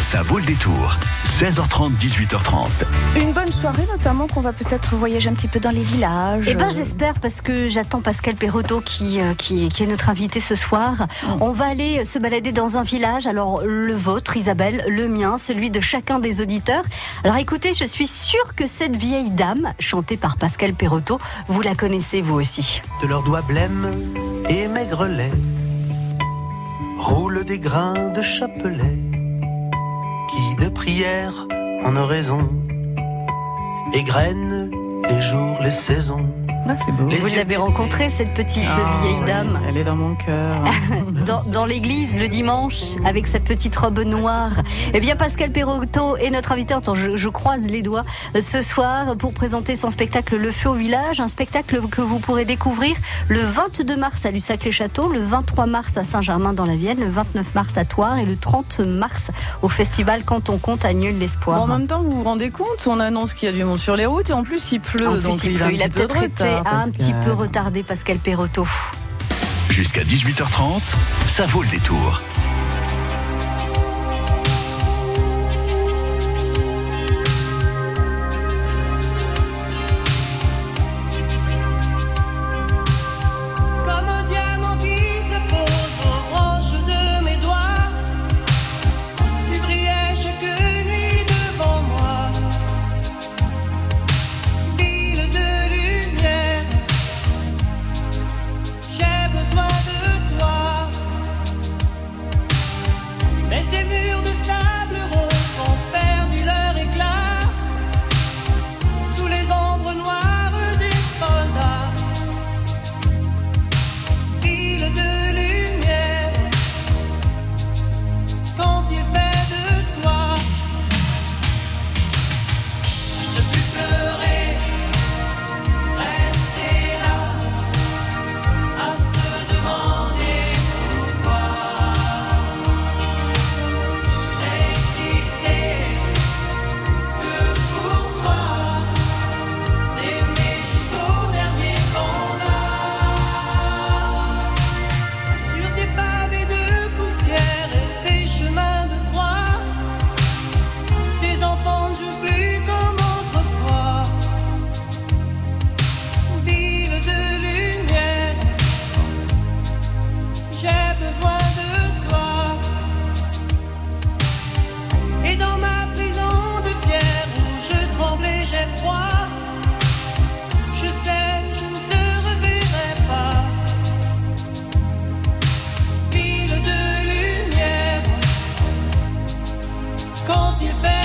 Ça vaut le détour. 16h30, 18h30. Une bonne soirée, notamment qu'on va peut-être voyager un petit peu dans les villages. Eh ben, j'espère parce que j'attends Pascal Perrotto qui, euh, qui, qui est notre invité ce soir. On va aller se balader dans un village. Alors, le vôtre, Isabelle, le mien, celui de chacun des auditeurs. Alors, écoutez, je suis sûre que cette vieille dame, chantée par Pascal Perrotto, vous la connaissez vous aussi. De leurs doigts blêmes et maigrelets roulent des grains de chapelet de prière en oraison égrènent les jours, les saisons. Ah, c'est beau. Les Vous l'avez rencontrée, cette petite Ah, vieille oui, dame Elle est dans mon cœur. dans, dans l'église le dimanche avec sa petite robe noire. Eh bien, Pascal Perrotto est notre invité. Attends, je, je croise les doigts euh, ce soir pour présenter son spectacle Le Feu au village, un spectacle que vous pourrez découvrir le 22 mars à Lussac-les-Châteaux, le 23 mars à Saint-Germain-dans-la-Vienne, le 29 mars à Toire et le 30 mars au festival Quand on compte à Nul Bon, l'espoir. en même temps, vous vous rendez compte, on annonce qu'il y a du monde sur les routes et en plus il pleut. En plus, donc il, a pleut. Il a de peut-être été retard, un petit peu retardé, Pascal Perrotto. Jusqu'à 18h30, ça vaut le détour. Il fait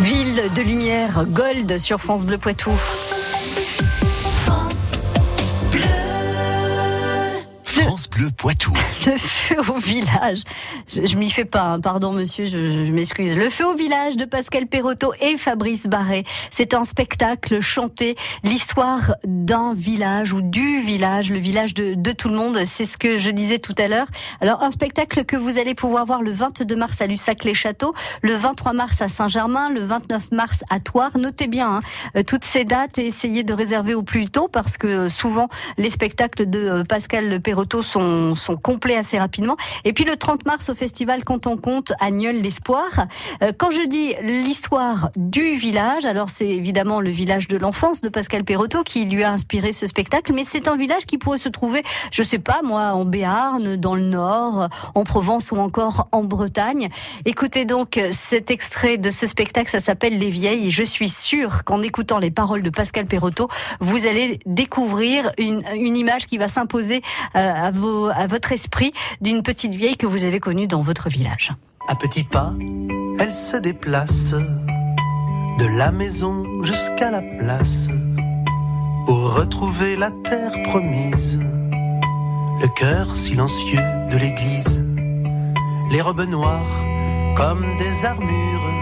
Ville de lumière, Gold sur France Bleu Poitou. Le feu au village. Je, m'y fais pas, hein. pardon monsieur, je, m'excuse. Le feu au village de Pascal Perrotto et Fabrice Barré. C'est un spectacle chanté, l'histoire d'un village ou du village, le village de, tout le monde. C'est ce que je disais tout à l'heure. Alors un spectacle que vous allez pouvoir voir le 22 mars à Lussac-les-Châteaux, le 23 mars à Saint-Germain, le 29 mars à Thouars. Notez bien hein, euh, toutes ces dates et essayez de réserver au plus tôt parce que euh, souvent les spectacles de euh, Pascal Perrotto sont, sont complets assez rapidement. Et puis le 30 mars au festival Quand on compte à l'Espoir. Euh, Quand je dis l'histoire du village, alors c'est évidemment le village de l'enfance de Pascal Perrotto qui lui a inspiré ce spectacle, mais c'est un village qui pourrait se trouver, je sais pas moi, en Béarn, dans le Nord, en Provence ou encore en Bretagne. Écoutez donc cet extrait de ce spectacle, ça s'appelle Les Vieilles, et je suis sûre qu'en écoutant les paroles de Pascal Perrotto, vous allez découvrir une, une image qui va s'imposer euh, à, à votre esprit d'une petite vieille que vous avez connue dans votre village. À petits pas, elle se déplace de la maison jusqu'à la place pour retrouver la terre promise, le cœur silencieux de l'église, les robes noires comme des armures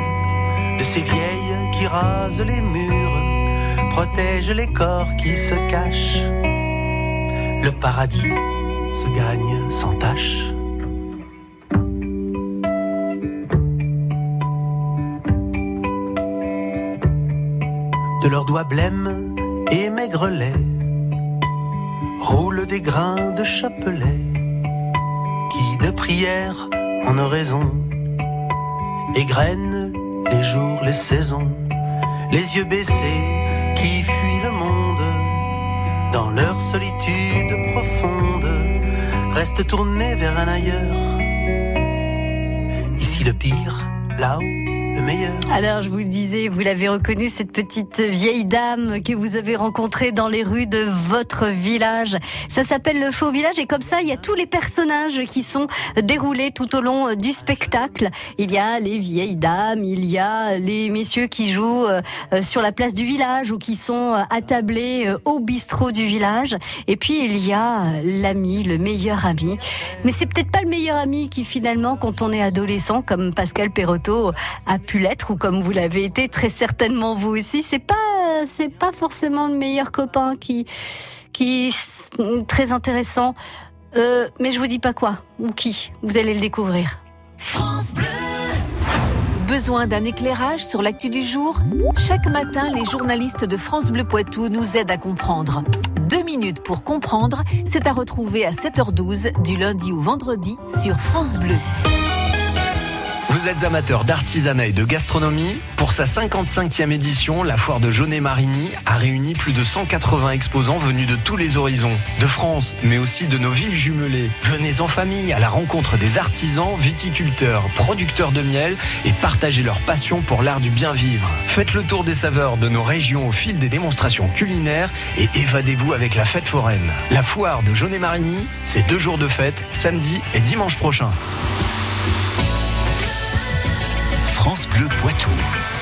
de ces vieilles qui rasent les murs, protègent les corps qui se cachent. Le paradis se gagne sans tâche. de leurs doigts blêmes et maigrelets roulent des grains de chapelet qui de prière en oraison égrènent les jours, les saisons, les yeux baissés qui fuient le monde dans leur solitude profonde restent tournés vers un ailleurs. Ici le pire, là-haut Alors, je vous le disais, vous l'avez reconnue, cette petite vieille dame que vous avez rencontrée dans les rues de votre village. Ça s'appelle le faux village et comme ça, il y a tous les personnages qui sont déroulés tout au long du spectacle. Il y a les vieilles dames, il y a les messieurs qui jouent euh, sur la place du village ou qui sont euh, attablés euh, au bistrot du village. Et puis, il y a euh, l'ami, le meilleur ami. Mais c'est peut-être pas le meilleur ami qui finalement, quand on est adolescent, comme Pascal Perrotto a pu l'être, ou comme vous l'avez été très certainement vous aussi, c'est pas, c'est pas forcément le meilleur copain qui, qui est très intéressant. Euh, mais je vous dis pas quoi ou qui. Vous allez le découvrir. Besoin d'un éclairage sur l'actu du jour? Chaque matin, les journalistes de France Bleu Poitou nous aident à comprendre. Deux minutes pour comprendre, c'est à retrouver à 7h12 du lundi au vendredi sur France Bleu. Vous êtes amateur d'artisanat et de gastronomie Pour sa 55e édition, la foire de Jaunet-Marigny a réuni plus de 180 exposants venus de tous les horizons, de France, mais aussi de nos villes jumelées. Venez en famille à la rencontre des artisans, viticulteurs, producteurs de miel et partagez leur passion pour l'art du bien vivre. Faites le tour des saveurs de nos régions au fil des démonstrations culinaires et évadez-vous avec la fête foraine. La foire de Jaunet-Marigny, c'est deux jours de fête, samedi et dimanche prochain. France Bleu Poitou.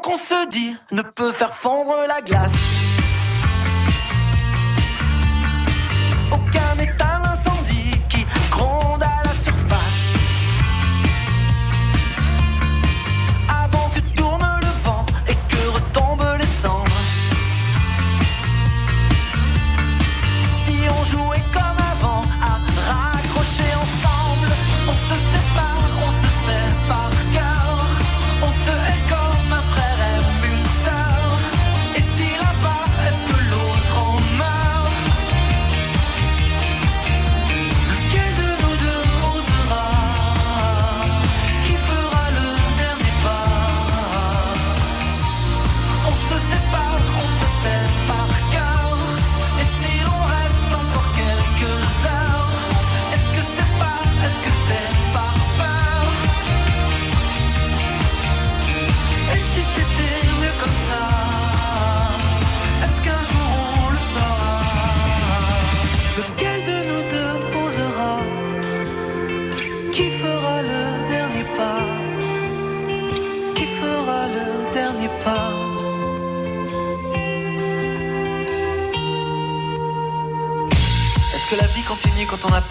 Qu'on se dit ne peut faire fondre la glace.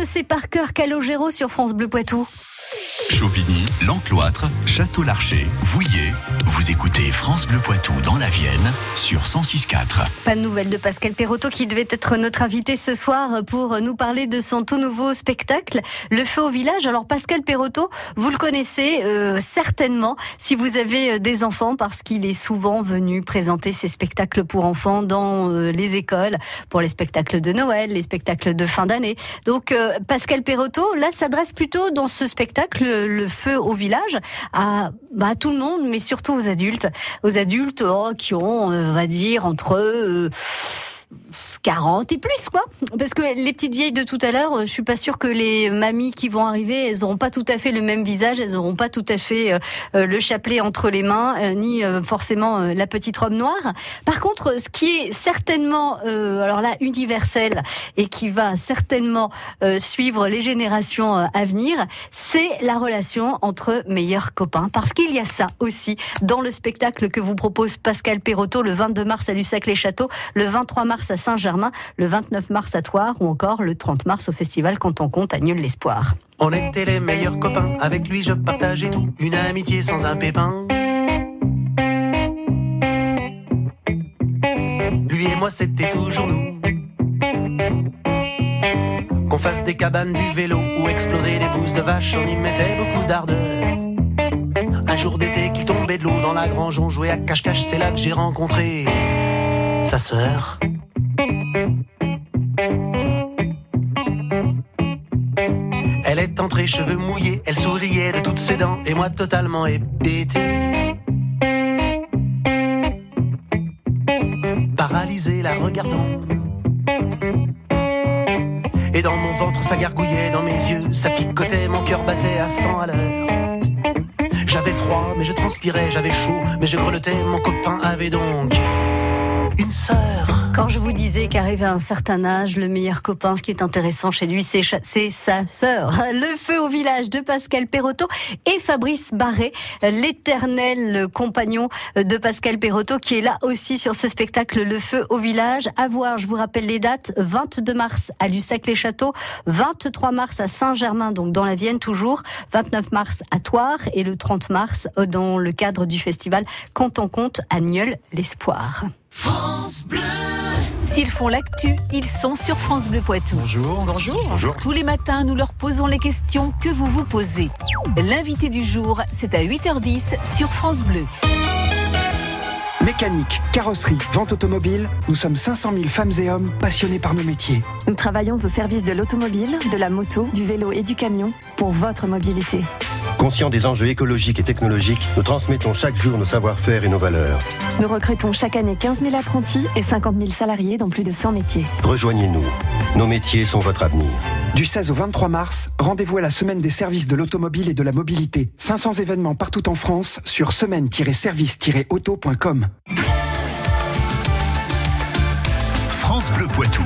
se sait par cœur Calogero sur France Bleu Poitou. Chauvigny, L'Encloître, Château-Larcher, Vouillé. Vous écoutez France Bleu Poitou dans la Vienne sur 106.4. Pas de nouvelles de Pascal Perrotto qui devait être notre invité ce soir pour nous parler de son tout nouveau spectacle, Le Feu au village. Alors Pascal Perrotto, vous le connaissez euh, certainement si vous avez euh, des enfants parce qu'il est souvent venu présenter ses spectacles pour enfants dans euh, les écoles, pour les spectacles de Noël, les spectacles de fin d'année. Donc Pascal Perrotto, là, s'adresse plutôt dans ce spectacle, Le, Feu au village, à, bah, tout le monde, mais surtout aux adultes. Aux adultes oh, qui ont, euh, on va dire, entre... euh, 40 et plus quoi. Parce que les petites vieilles de tout à l'heure euh, je suis pas sûre que les mamies qui vont arriver elles auront pas tout à fait le même visage elles auront pas tout à fait euh, euh, le chapelet entre les mains ni forcément la petite robe noire. Par contre ce qui est certainement alors là universel et qui va certainement suivre les générations à venir c'est la relation entre meilleurs copains. Parce qu'il y a ça aussi dans le spectacle que vous propose Pascal Perrotto le 22 mars à Lussac-les-Châteaux le 23 mars à Le 29 mars à Toire ou encore le 30 mars au festival Quand on compte à Nul-l'Espoir. On était les meilleurs copains, avec lui je partageais tout, une amitié sans un pépin. Lui et moi c'était toujours nous. Qu'on fasse des cabanes, du vélo ou exploser des bouses de vache, on y mettait beaucoup d'ardeur. Un jour d'été qu'il tombait de l'eau dans la grange, on jouait à cache-cache, c'est là que j'ai rencontré sa sœur. Entrée, cheveux mouillés, elle souriait de toutes ses dents, et moi totalement hébété. Paralysé la regardant. Et dans mon ventre, ça gargouillait dans mes yeux, ça picotait, mon cœur battait à 100 à l'heure. J'avais froid, mais je transpirais, j'avais chaud, mais je grelottais, mon copain avait donc une. Quand je vous disais qu'arrivé à un certain âge, le meilleur copain, ce qui est intéressant chez lui, c'est sa sœur. Le feu au village de Pascal Perotto et Fabrice Barré, l'éternel compagnon de Pascal Perotto, qui est là aussi sur ce spectacle Le feu au village. À voir, je vous rappelle les dates, 22 mars à Lussac-les-Châteaux, 23 mars à Saint-Germain, donc dans la Vienne toujours, 29 mars à Toire et le 30 mars dans le cadre du festival Quand on compte à l'espoir. France Bleu S'ils font l'actu, ils sont sur France Bleu Poitou. Bonjour. Bonjour. Bonjour. Tous les matins, nous leur posons les questions que vous vous posez. L'invité du jour, c'est à 8h10 sur France Bleu. Mécanique, carrosserie, vente automobile, nous sommes 500 000 femmes et hommes passionnés par nos métiers. Nous travaillons au service de l'automobile, de la moto, du vélo et du camion pour votre mobilité. Conscients des enjeux écologiques et technologiques, nous transmettons chaque jour nos savoir-faire et nos valeurs. Nous recrutons chaque année 15 000 apprentis et 50 000 salariés dans plus de 100 métiers. Rejoignez-nous. Nos métiers sont votre avenir. Du 16 au 23 mars, rendez-vous à la semaine des services de l'automobile et de la mobilité. 500 événements partout en France sur semaine-service-auto.com. France Bleu Poitou.